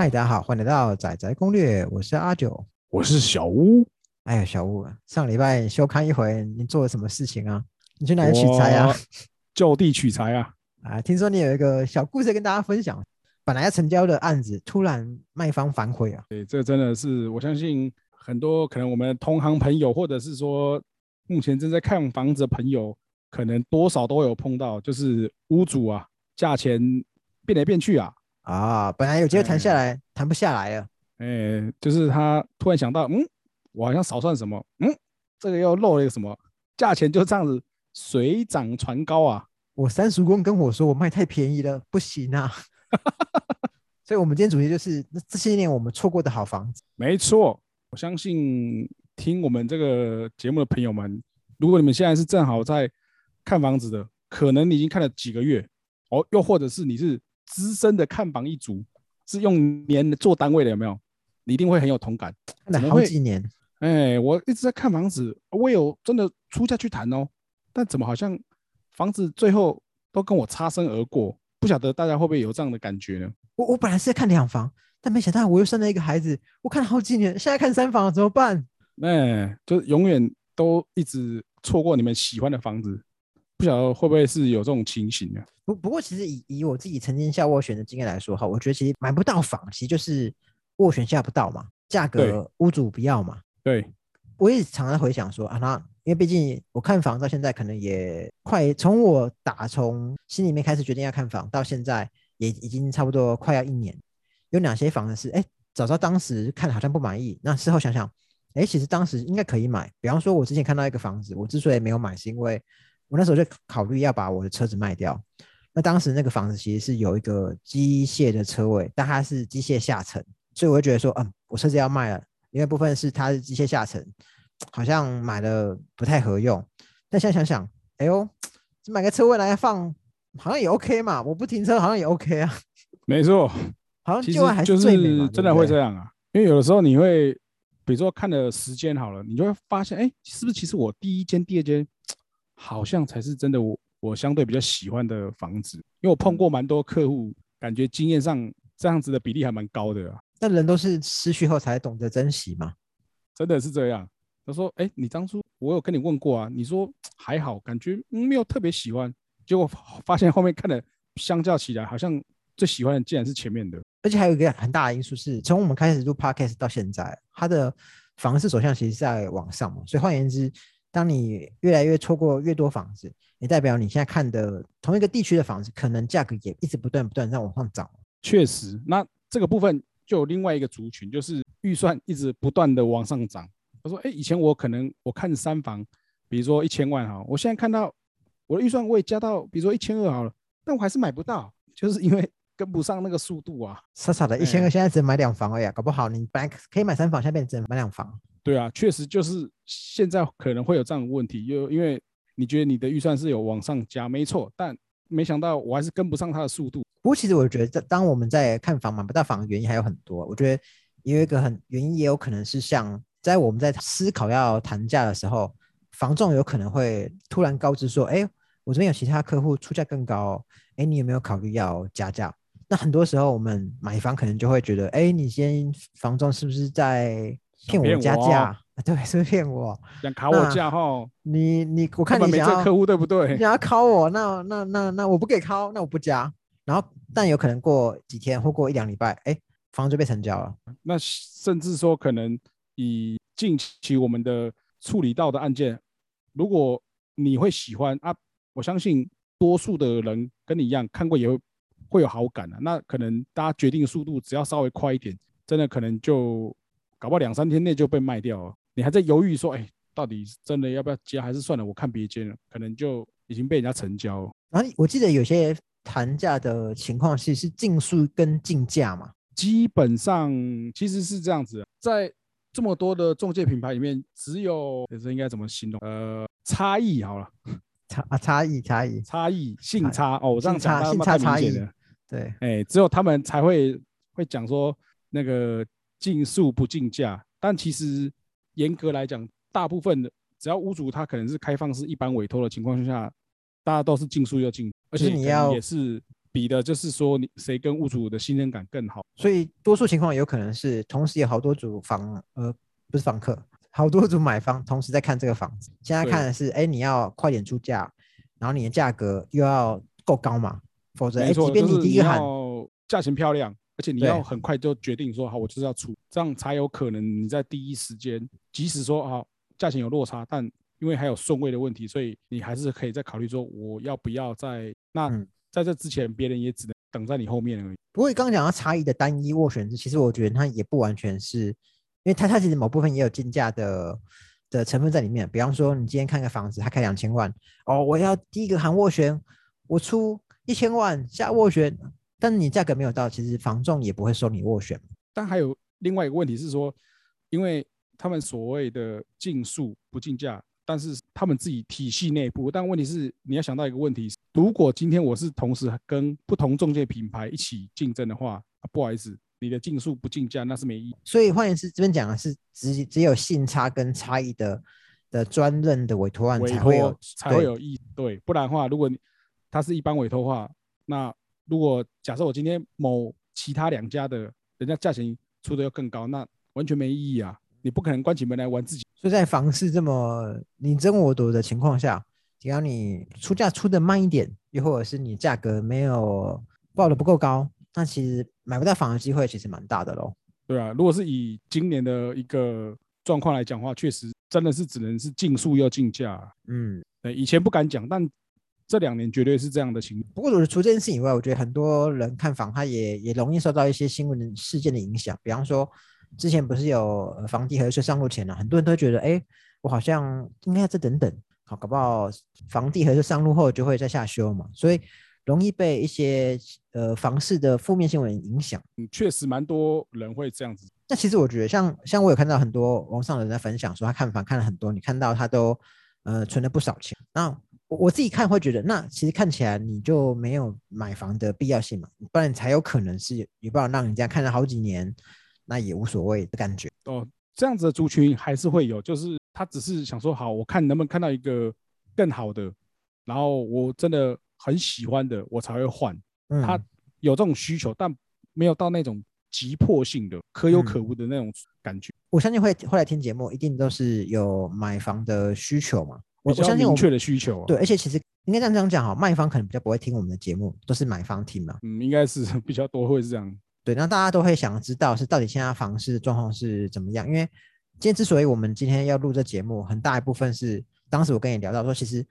嗨，大家好，欢迎来到仔仔攻略，我是阿九。我是小屋，哎呀，小屋，上礼拜休刊一回，你做了什么事情啊？你去哪里取材啊？就地取材啊！啊，听说你有一个小故事跟大家分享，本来要成交的案子，突然卖方反悔啊。对，这真的是我相信很多可能我们同行朋友，或者是说目前正在看房子的朋友，可能多少都有碰到，就是屋主啊，价钱变来变去啊，啊，本来有机会谈下来，谈不下来了。哎，就是他突然想到，嗯，我好像少算什么，嗯，这个又漏了一个什么，价钱就这样子水涨船高啊。我三叔公跟我说，我卖太便宜了，不行啊。所以，我们今天主题就是那这些年我们错过的好房子。没错，我相信听我们这个节目的朋友们，如果你们现在是正好在看房子的，可能你已经看了几个月哦，又或者是你是资深的看房一族，是用年做单位的，有没有？你一定会很有同感。看了怎么会好几年，哎，我一直在看房子，我有真的出价去谈哦，但怎么好像房子最后都跟我擦身而过？不晓得大家会不会有这样的感觉呢？我我本来是在看两房，但没想到我又生了一个孩子，我看了好几年，现在看三房了怎么办？哎，就永远都一直错过你们喜欢的房子，不晓得会不会是有这种情形呢？不不过，其实以以我自己曾经下斡旋的经验来说，哈，我觉得其实买不到房，其实就是斡旋下不到嘛，价格屋主不要嘛。对，我也常常回想说啊，那因为毕竟我看房到现在可能也快，从我打从心里面开始决定要看房到现在，也已经差不多快要一年。有哪些房子是哎，早知道当时看好像不满意，那事后想想，哎，其实当时应该可以买。比方说，我之前看到一个房子，我之所以没有买，是因为我那时候就考虑要把我的车子卖掉。那当时那个房子其实是有一个机械的车位，但它是机械下沉，所以我会觉得说，嗯，我车子要卖了，另外一部分是它是机械下沉，好像买了不太合用。但现在想想，哎呦，这买个车位来放，好像也 OK 嘛，我不停车好像也 OK 啊，没错，好像其旧爱还就是最美嘛，真的会这样。样啊，因为有的时候你会，比如说看的时间好了，你就会发现，哎，是不是其实我第一间、第二间好像才是真的我我相对比较喜欢的房子，因为我碰过蛮多客户，感觉经验上这样子的比例还蛮高的啊。那人都是失去后才懂得珍惜嘛。真的是这样。他说：“哎、你当初我有跟你问过啊，你说还好，感觉、嗯、没有特别喜欢，结果发发现后面看的相较起来，好像最喜欢的竟然是前面的。而且还有一个很大的因素是，从我们开始录 podcast 到现在，它的房市走向其实是在往上嘛。所以换言之，当你越来越错过越多房子，也代表你现在看的同一个地区的房子，可能价格也一直不断不断在往上涨。确实，那这个部分就有另外一个族群，就是预算一直不断的往上涨。他说：，哎、以前我可能我看三房，比如说一千万哈，我现在看到我的预算我也加到，比如说一千二好了，但我还是买不到，就是因为 跟不上那个速度啊。傻傻的，一千哎二现在只能买两房而已、啊，搞不好你本来可以买三房，现在变成只能买两房。对啊，确实就是现在可能会有这样的问题，就因为你觉得你的预算是有往上加，没错，但没想到我还是跟不上它的速度。不过其实我觉得，当我们在看房买不到房的原因还有很多。我觉得有一个很原因，也有可能是像在我们在思考要谈价的时候，房仲有可能会突然告知说：“哎，我这边有其他客户出价更高哦，哎，你有没有考虑要加价？”那很多时候我们买房可能就会觉得：“哎，你先房仲是不是在骗我加价？啊 对，是不是骗我？想卡我那价哈，你你我看你想要没这客户对不对你？想要敲我，那那那那我不给敲，那我不加。然后，但有可能过几天或过一两礼拜，哎，房子就被成交了。那甚至说可能以近期我们的处理到的案件，如果你会喜欢啊，我相信多数的人跟你一样看过也会会有好感的、那可能大家决定速度只要稍微快一点，真的可能就搞不好两三天内就被卖掉了。你还在犹豫说，哎，到底真的要不要接，还是算了，我看别间了，可能就已经被人家成交了。然后我记得有些谈价的情况是是竞速跟竞价嘛，基本上其实是这样子，在这么多的中介品牌里面，只有这应该怎么形容？呃，差异好了，差啊差异差异，差异性差哦，我这样性差性差差异太明显了。对，哎，只有他们才会会讲说那个竞速不竞价，但其实严格来讲，大部分的只要屋主他可能是开放式一般委托的情况下，大家都是竞速就竞，而且你要也是比的就是说你谁跟屋主的信任感更好。所以多数情况有可能是同时有好多组房，呃，不是房客，好多组买方同时在看这个房子。现在看的是，哎，你要快点出价，然后你的价格又要够高嘛，否则，哎，即便你第一个喊，要价钱漂亮，而且你要很快就决定说好，我就是要出，这样才有可能你在第一时间，即使说啊价钱有落差，但因为还有顺位的问题，所以你还是可以再考虑说我要不要在那嗯在这之前，别人也只能等在你后面而已。不过刚刚讲到差异的单一斡旋制，其实我觉得它也不完全是，因为它它其实某部分也有竞价的的成分在里面。比方说，你今天看个房子，它开两千万，哦，我要第一个喊斡旋，我出一千万下斡旋，但你价格没有到，其实房仲也不会收你斡旋。但还有另外一个问题是说，因为他们所谓的竞速不竞价，但是他们自己体系内部，但问题是你要想到一个问题，如果今天我是同时跟不同中介品牌一起竞争的话，啊、不好意思，你的竞速不竞价那是没意义。所以换言之，这边讲的是只只有信差跟差异的的专任的委托案委才会有托才会有意义，对，不然的话，如果你它是一般委托的话，那如果假设我今天某其他两家的人家价钱出的要更高，那完全没意义啊！你不可能关起门来玩自己。所以在房市这么你争我夺的情况下，只要你出价出的慢一点，又或者是你价格没有报的不够高，那其实买不到房的机会其实蛮大的喽。对啊，如果是以今年的一个状况来讲的话，确实真的是只能是竞速又竞价啊。嗯，对，以前不敢讲，但这两年绝对是这样的情况。不过除除这件事以外，我觉得很多人看房，他也也容易受到一些新闻事件的影响。比方说，之前不是有呃房地合一税上路前了、很多人都觉得，哎，我好像应该要再等等，好，搞不好房地合一税上路后就会再下修嘛，所以容易被一些呃房市的负面新闻影响。嗯，确实蛮多人会这样子。那其实我觉得像，像我有看到很多网上的人在分享说，他看房看了很多，你看到他都呃存了不少钱。那我我自己看会觉得，那其实看起来你就没有买房的必要性嘛，不然才有可能是有办法让人家看了好几年，那也无所谓的感觉。哦，这样子的族群还是会有，就是他只是想说，好，我看能不能看到一个更好的，然后我真的很喜欢的，我才会换。嗯，他有这种需求，但没有到那种急迫性的、可有嗯可无的那种感觉，我相信会会来听节目，一定都是有买房的需求嘛。我我相信明确的需求、啊。对，，而且其实应该这样这样讲哈，卖方可能比较不会听我们的节目，都是买方听嘛。嗯，应该是比较多会是这样。对，那大家都会想知道是到底现在房市的状况是怎么样？因为今天之所以我们今天要录这节目，很大一部分是当时我跟你聊到说，其实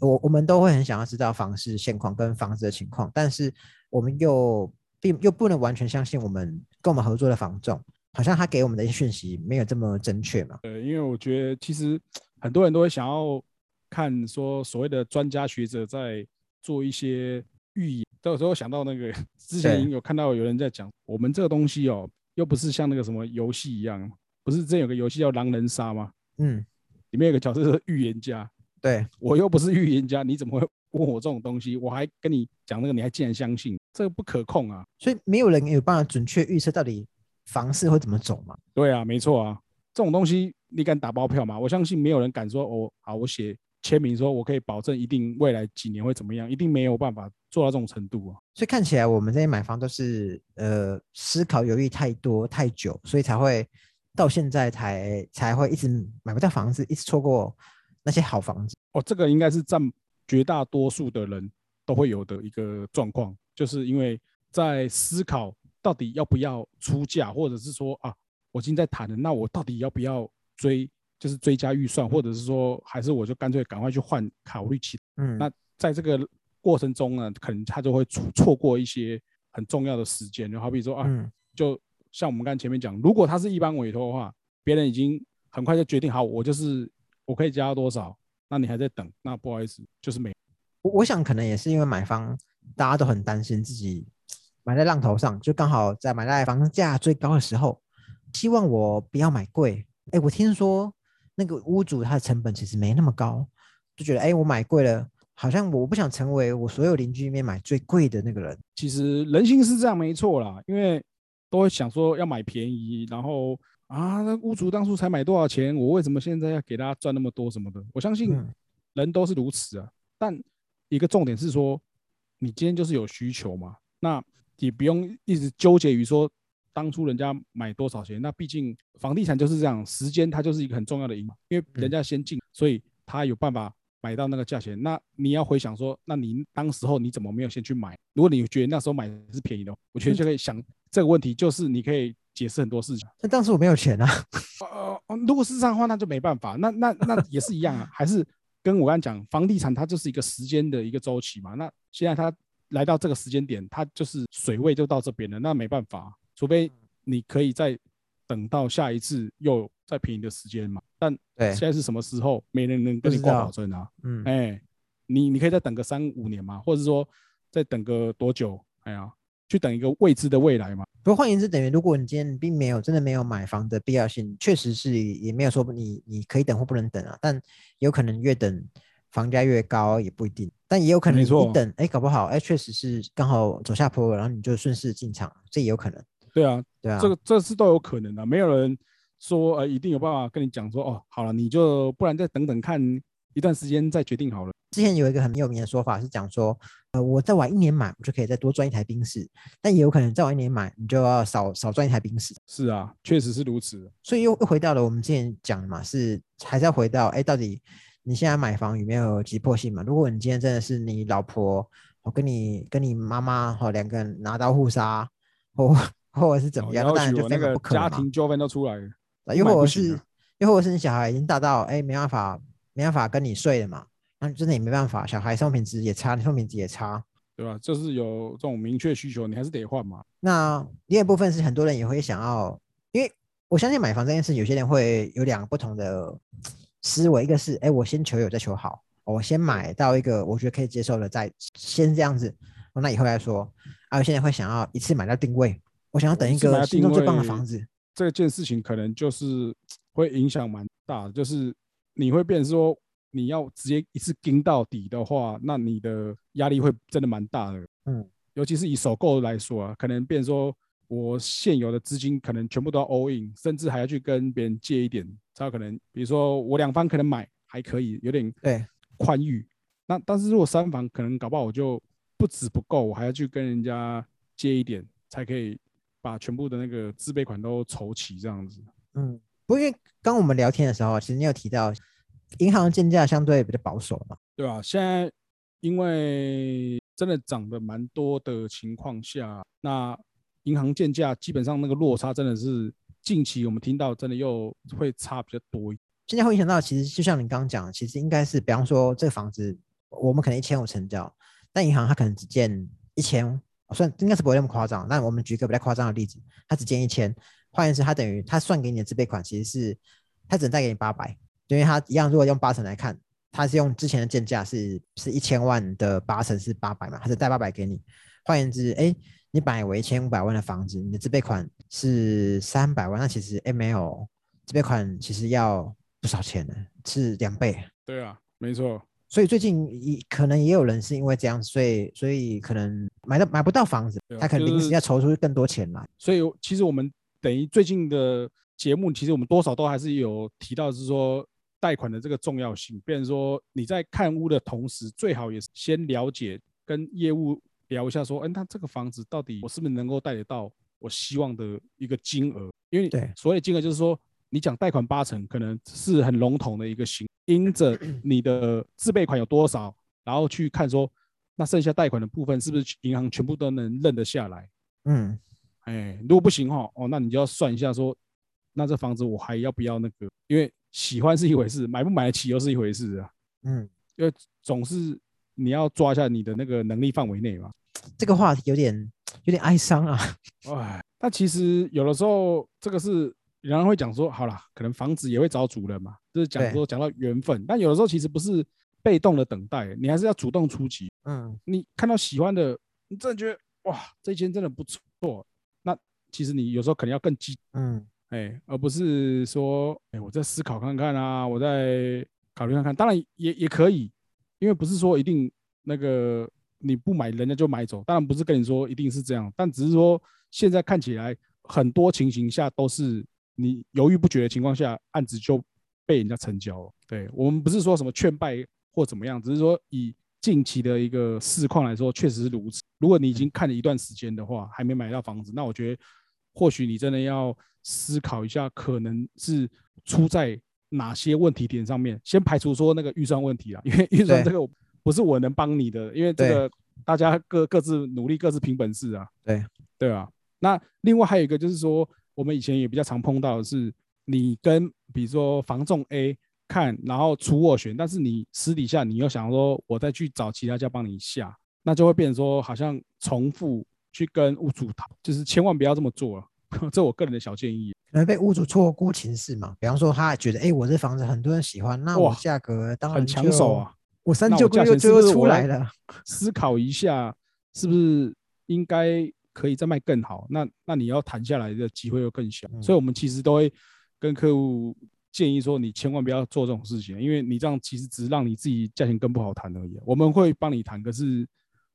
我我们都会很想要知道房市现况跟房子的情况，但是我们又并又不能完全相信我们跟我们合作的房仲，好像他给我们的一些讯息没有这么正确嘛。呃，因为我觉得其实很多人都会想要看说所谓的专家学者在做一些预言，都有时候想到那个 之前有看到有人在讲，我们这个东西哦，又不是像那个什么游戏一样，不是之前有个游戏叫狼人杀吗？嗯，里面有个角色是预言家，对，我又不是预言家，你怎么会问我这种东西？我还跟你讲那个，你还竟然相信？这个不可控啊！所以没有人有办法准确预测到底房市会怎么走嘛。对啊，没错啊，这种东西你敢打包票吗？我相信没有人敢说，哦，好，我写签名说我可以保证一定未来几年会怎么样，一定没有办法做到这种程度啊。所以看起来我们这些买房都是呃思考犹豫太多太久，所以才会到现在才才会一直买不到房子，一直错过那些好房子。哦，这个应该是占绝大多数的人都会有的一个状况，就是因为在思考到底要不要出价，或者是说啊，我已经在谈了，那我到底要不要追，就是追加预算，或者是说，还是我就干脆赶快去换，考虑其嗯，那在这个过程中呢，可能他就会错错过一些很重要的时间，就好比说啊，嗯就像我们刚才前面讲，如果他是一般委托的话，别人已经很快就决定好，我就是我可以加到多少，那你还在等，那不好意思，就是没。我我想可能也是因为买方大家都很担心自己买在浪头上，就刚好在买在房价最高的时候，希望我不要买贵。哎，我听说那个屋主他的成本其实没那么高，就觉得哎，我买贵了，好像我不想成为我所有邻居里面买最贵的那个人。其实人性是这样没错啦，因为都会想说要买便宜，然后啊，那屋主当初才买多少钱，我为什么现在要给他赚那么多什么的？我相信嗯人都是如此啊，但一个重点是说，你今天就是有需求嘛，那也不用一直纠结于说当初人家买多少钱。那毕竟房地产就是这样，时间它就是一个很重要的因，因为人家先进，所以他有办法买到那个价钱。那你要回想说，那你当时候你怎么没有先去买？如果你觉得那时候买是便宜的，我觉得就可以想这个问题，就是你可以解释很多事情。那当时我没有钱啊。呃，如果是这样的话，那就没办法。那那那也是一样啊，还是跟我刚讲，房地产它就是一个时间的一个周期嘛。那现在它来到这个时间点，它就是水位就到这边了，那没办法，除非你可以再等到下一次又再便宜的时间嘛。但现在是什么时候，没人能跟你挂保证啊。嗯，哎，你你可以再等个三五年嘛，或者说再等个多久？哎呀。去等一个未知的未来嘛？不过换言之，等于如果你今天并没有真的没有买房的必要性，确实是也没有说你你可以等或不能等啊。但有可能越等房价越高也不一定，但也有可能你等哎搞不好哎确实是刚好走下坡，然后你就顺势进场，这也有可能。对啊，对啊，这个这是都有可能的，没有人说呃一定有办法跟你讲说哦好了你就不然再等等看一段时间再决定好了。之前有一个很有名的说法是讲说，呃，我再晚一年买，我就可以再多赚一台冰室，但也有可能再晚一年买，你就要少少赚一台冰室。是啊，确实是如此。所以又又回到了我们之前讲的嘛，是还是要回到，哎，到底你现在买房有没有急迫性嘛？如果你今天真的是你老婆，我跟你跟你妈妈哦两个人拿刀互杀，或或者是怎么样，当然就那个家庭纠纷都出来了。又或者是又或者是你小孩已经大到哎没办法没办法跟你睡了嘛？那真的也没办法，小孩生活品质也差，你生活品质也差，对吧？就是有这种明确需求，你还是得换嘛。那另一部分是很多人也会想要，因为我相信买房这件事，有些人会有两个不同的思维，一个是，哎，我先求有再求好，我先买到一个我觉得可以接受的，再先这样子，那以后来说，啊，有些人会想要一次买到定位，我想要等一个心中最棒的房子，这件事情可能就是 会影响蛮大的，就是你会变说。你要直接一次盯到底的话，那你的压力会真的蛮大的。嗯，尤其是以首购来说啊，可能变说我现有的资金可能全部都要 all in，甚至还要去跟别人借一点，才有可能。比如说我两方可能买还可以，有点对宽裕。那但是如果三房可能搞不好我就不止不够，我还要去跟人家借一点，才可以把全部的那个自备款都筹齐这样子。嗯，不因为刚我们聊天的时候，其实你有提到。银行建价相对比较保守嘛，对吧？现在因为真的涨得蛮多的情况下，那银行建价基本上那个落差真的是近期我们听到真的又会差比较多。现在会影响到，其实就像你刚刚讲，其实应该是，比方说这个房子我们可能一千五成交，但银行它可能只建一千，算应该是不会那么夸张。那我们举个比较夸张的例子，它只建一千，换言之，它等于它算给你的自备款其实是它只能贷给你八百。因为它一样，如果用八成来看，它是用之前的建价是是一千万的八成是八百嘛，他是贷八百给你。换言之，哎，你买为一千五百万的房子，你的自备款是三百万，那其实 M L 自备款其实要不少钱呢，是两倍。对啊，没错。所以最近也可能也有人是因为这样，所以所以可能买到买不到房子，他可能临时要筹出更多钱来。所以其实我们等于最近的节目，其实我们多少都还是有提到，是说。贷款的这个重要性，变成说你在看屋的同时，最好也是先了解跟业务聊一下，说，嗯，那这个房子到底我是不是能够贷得到我希望的一个金额？因为对所谓金额就是说，你讲贷款八成，可能是很笼统的一个形，因着 你的自备款有多少，然后去看说，那剩下贷款的部分是不是银行全部都能认得下来？嗯，哎，如果不行哈，哦，那你就要算一下说，那这房子我还要不要那个？因为喜欢是一回事，买不买得起又是一回事啊。嗯，因为总是你要抓一下你的那个能力范围内嘛。这个话题有点有点哀伤啊。哎，但其实有的时候这个是有人会讲说，好了，可能房子也会找主人嘛，就是讲说讲到缘分。但有的时候其实不是被动的等待，你还是要主动出击。嗯，你看到喜欢的，你真的觉得哇，这间真的不错，那其实你有时候可能要更激。嗯。哎，而不是说，哎，我在思考看看啊，我在考虑看看。当然也也可以，因为不是说一定那个你不买，人家就买走。当然不是跟你说一定是这样，但只是说现在看起来很多情形下都是你犹豫不决的情况下，案子就被人家成交了。对我们不是说什么劝败或怎么样，只是说以近期的一个市况来说，确实是如此。如果你已经看了一段时间的话，还没买到房子，那我觉得或许你真的要思考一下，可能是出在哪些问题点上面。先排除说那个预算问题啊，因为预算这个不是我能帮你的，因为这个大家各各自努力，各自凭本事啊。对对啊。那另外还有一个就是说，我们以前也比较常碰到的是，你跟比如说房仲 A 看，然后出斡旋，但是你私底下你又想说，我再去找其他家帮你下，那就会变成说好像重复去跟屋主讨，就是千万不要这么做了。这我个人的小建议。可能被屋主错估情势嘛，比方说他觉得，哎，我这房子很多人喜欢，那我价格当然很抢手啊，我三九个月就出来了。思考一下，是不是应该？可以再卖更好，那那你要谈下来的机会又更小，所以我们其实都会跟客户建议说，你千万不要做这种事情，因为你这样其实只是让你自己价钱更不好谈而已。我们会帮你谈，可是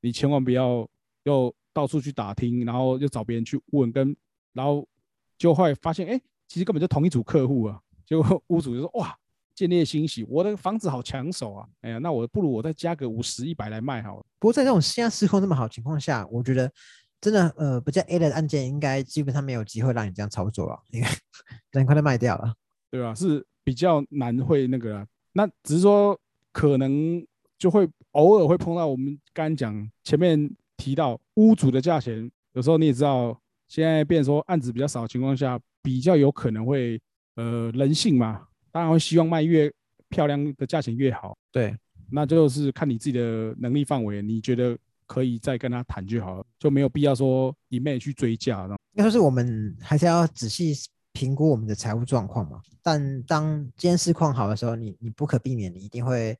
你千万不要又到处去打听，然后又找别人去问，跟然后就会发现，哎，其实根本就同一组客户啊。结果屋主就说，哇，建立欣喜，我的房子好抢手啊！哎呀，那我不如我再加个五十一百来卖好了。不过在这种现在市况那么好情况下，我觉得。真的，呃，不叫 A 的案件，应该基本上没有机会让你这样操作了，因为 很快就卖掉了，对吧？是比较难会那个，那只是说可能就会偶尔会碰到我们刚刚讲前面提到屋主的价钱，有时候你也知道，现在变说案子比较少的情况下，比较有可能会呃人性嘛，当然会希望卖越漂亮的价钱越好，对，那就是看你自己的能力范围，你觉得。可以再跟他谈就好了，就没有必要说一昧去追价。应该说是我们还是要仔细评估我们的财务状况嘛。但当今天市况好的时候，你你不可避免，你一定会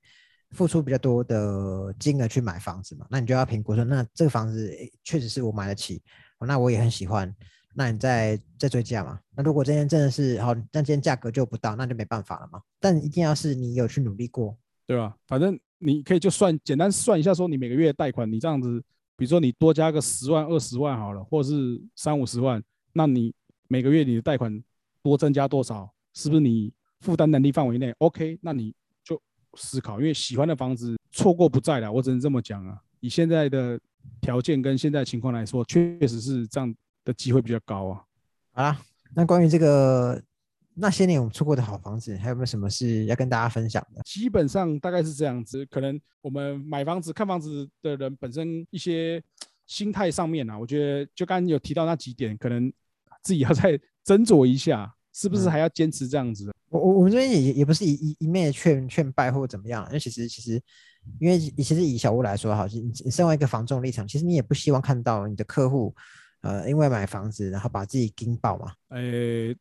付出比较多的金额去买房子嘛。那你就要评估说，那这个房子确实是我买得起，那我也很喜欢。那你再再追价嘛。那如果今天真的是好，那今天价格就不到，那就没办法了嘛。但一定要是你有去努力过，对吧？反正。你可以就算简单算一下，说你每个月贷款，你这样子，比如说你多加个十万、二十万好了，或者是三五十万，那你每个月你的贷款多增加多少，是不是你负担能力范围内？OK，那你就思考，因为喜欢的房子错过不在了，我只能这么讲啊。以现在的条件跟现在情况来说，确实是这样的机会比较高啊。好啦，那关于这个。那些年我们出过的好房子，还有没有什么是要跟大家分享的？基本上大概是这样子，可能我们买房子、看房子的人本身一些心态上面啊，我觉得就刚刚有提到那几点，可能自己要再斟酌一下，是不是还要坚持这样子？我我我们这边也也不是一一一面劝劝败或怎么样，因为其实其实因为其实以小屋来说，哈，你你身为一个房仲立场，其实你也不希望看到你的客户呃因为买房子然后把自己惊爆嘛？呃。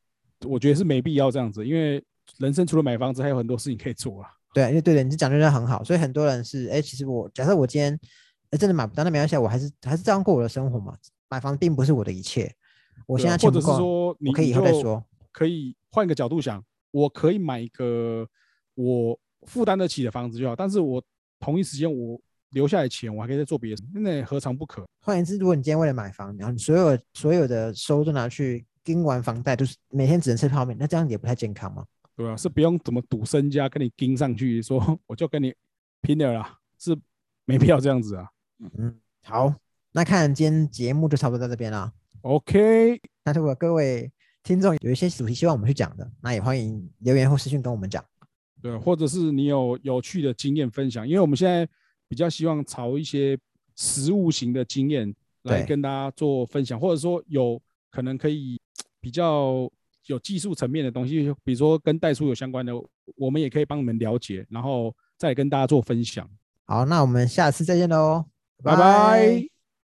我觉得是没必要这样子，因为人生除了买房子，还有很多事情可以做啊。对，因为对的，你讲的真的很好，所以很多人是，哎，其实我假设我今天，哎，真的买不到，那没关系，我还是还是这样过我的生活嘛。买房并不是我的一切，我现在或者是说，你可以以后再说，可以换个角度想，我可以买一个我负担得起的房子就好，但是我同一时间我留下来钱，我还可以再做别的，那何尝不可？换言之，如果你今天为了买房，然后你所有所有的收入都拿去。盯完房贷就是每天只能吃泡面，那这样也不太健康嘛？对啊，是不用怎么赌身家跟你盯上去，说我就跟你拼了啦，是没必要这样子啊。嗯，好，那看今天节目就差不多到这边了。OK，那如果各位听众有一些主题希望我们去讲的，那也欢迎留言或私信跟我们讲。对，或者是你有有趣的经验分享，因为我们现在比较希望朝一些实物型的经验来跟大家做分享，或者说有可能可以。比较有技术层面的东西，比如说跟代数有相关的，我们也可以帮你们了解，然后再跟大家做分享。好，那我们下次再见喽，拜拜。